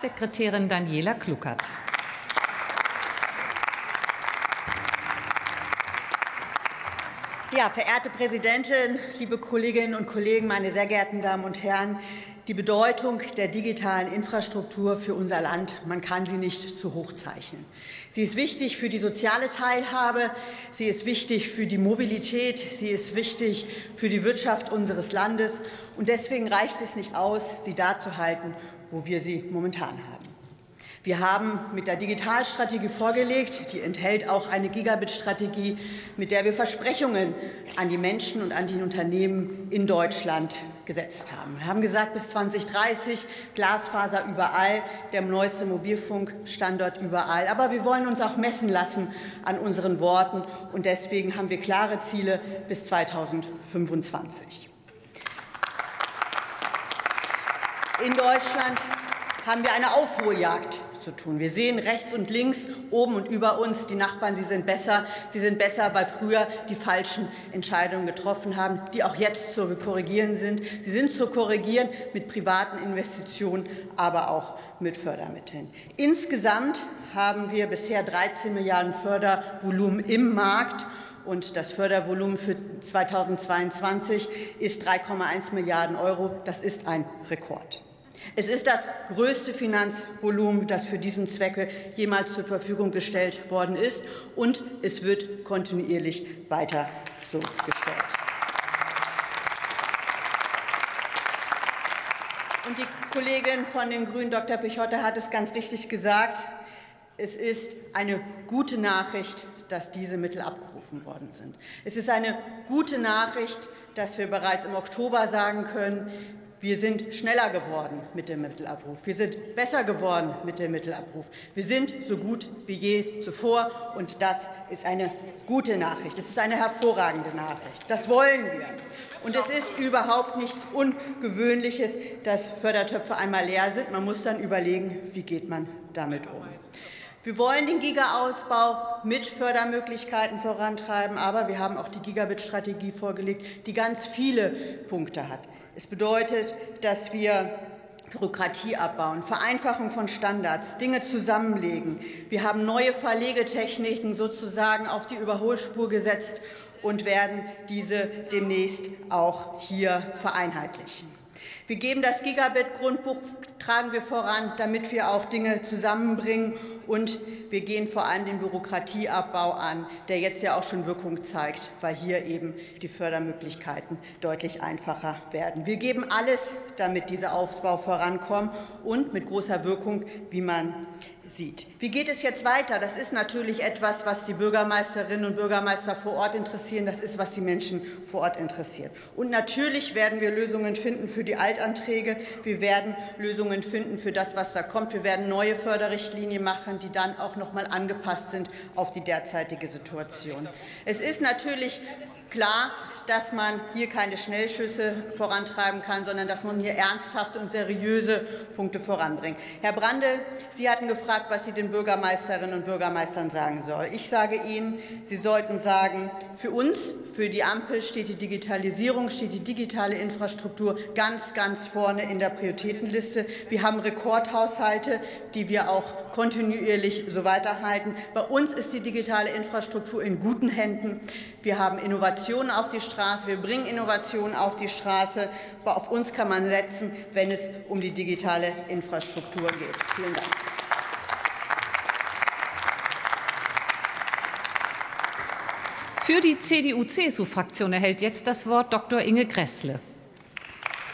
Sekretärin Daniela Kluckert. Ja, verehrte Präsidentin, liebe Kolleginnen und Kollegen, meine sehr geehrten Damen und Herren, die Bedeutung der digitalen Infrastruktur für unser Land, man kann sie nicht zu hoch zeichnen. Sie ist wichtig für die soziale Teilhabe, sie ist wichtig für die Mobilität, sie ist wichtig für die Wirtschaft unseres Landes. Und deswegen reicht es nicht aus, sie da zu halten, wo wir sie momentan haben. Wir haben mit der Digitalstrategie vorgelegt, die enthält auch eine Gigabit-Strategie, mit der wir Versprechungen an die Menschen und an die Unternehmen in Deutschland gesetzt haben. Wir haben gesagt, bis 2030 Glasfaser überall, der neueste Mobilfunkstandort überall. Aber wir wollen uns auch messen lassen an unseren Worten, und deswegen haben wir klare Ziele bis 2025. In Deutschland haben wir eine Aufholjagd zu tun. Wir sehen rechts und links, oben und über uns, die Nachbarn, sie sind besser. Sie sind besser, weil früher die falschen Entscheidungen getroffen haben, die auch jetzt zu korrigieren sind. Sie sind zu korrigieren mit privaten Investitionen, aber auch mit Fördermitteln. Insgesamt haben wir bisher 13 Milliarden Fördervolumen im Markt und das Fördervolumen für 2022 ist 3,1 Milliarden Euro. Das ist ein Rekord. Es ist das größte Finanzvolumen, das für diesen Zwecke jemals zur Verfügung gestellt worden ist, und es wird kontinuierlich weiter so gestellt. Und die Kollegin von den Grünen, Dr. Pichotte, hat es ganz richtig gesagt. Es ist eine gute Nachricht, dass diese Mittel abgerufen worden sind. Es ist eine gute Nachricht, dass wir bereits im Oktober sagen können, wir sind schneller geworden mit dem Mittelabruf. Wir sind besser geworden mit dem Mittelabruf. Wir sind so gut wie je zuvor. Und das ist eine gute Nachricht. Das ist eine hervorragende Nachricht. Das wollen wir. Und es ist überhaupt nichts Ungewöhnliches, dass Fördertöpfe einmal leer sind. Man muss dann überlegen, wie geht man damit um. Wir wollen den Giga-Ausbau mit Fördermöglichkeiten vorantreiben, aber wir haben auch die Gigabit-Strategie vorgelegt, die ganz viele Punkte hat. Es bedeutet, dass wir Bürokratie abbauen, Vereinfachung von Standards, Dinge zusammenlegen. Wir haben neue Verlegetechniken sozusagen auf die Überholspur gesetzt und werden diese demnächst auch hier vereinheitlichen. Wir geben das Gigabit-Grundbuch, tragen wir voran, damit wir auch Dinge zusammenbringen. Und wir gehen vor allem den Bürokratieabbau an, der jetzt ja auch schon Wirkung zeigt, weil hier eben die Fördermöglichkeiten deutlich einfacher werden. Wir geben alles, damit dieser Aufbau vorankommt und mit großer Wirkung, wie man sieht. Wie geht es jetzt weiter? Das ist natürlich etwas, was die Bürgermeisterinnen und Bürgermeister vor Ort interessieren. Das ist, was die Menschen vor Ort interessiert. Und natürlich werden wir Lösungen finden für die Altanträge. Wir werden Lösungen finden für das, was da kommt. Wir werden neue Förderrichtlinien machen, die dann auch noch mal angepasst sind auf die derzeitige Situation. Es ist natürlich klar, dass man hier keine Schnellschüsse vorantreiben kann, sondern dass man hier ernsthafte und seriöse Punkte voranbringt. Herr Brande, Sie hatten gefragt, was Sie den Bürgermeisterinnen und Bürgermeistern sagen soll. Ich sage Ihnen, Sie sollten sagen, für uns, für die Ampel steht die Digitalisierung, steht die digitale Infrastruktur ganz, ganz vorne in der Prioritätenliste. Wir haben Rekordhaushalte, die wir kontinuierlich so weiterhalten. Bei uns ist die digitale Infrastruktur in guten Händen. Wir haben Innovationen auf die Straße, wir bringen Innovationen auf die Straße. Aber auf uns kann man setzen, wenn es um die digitale Infrastruktur geht. Vielen Dank. Für die CDU-CSU-Fraktion erhält jetzt das Wort Dr. Inge Gressle.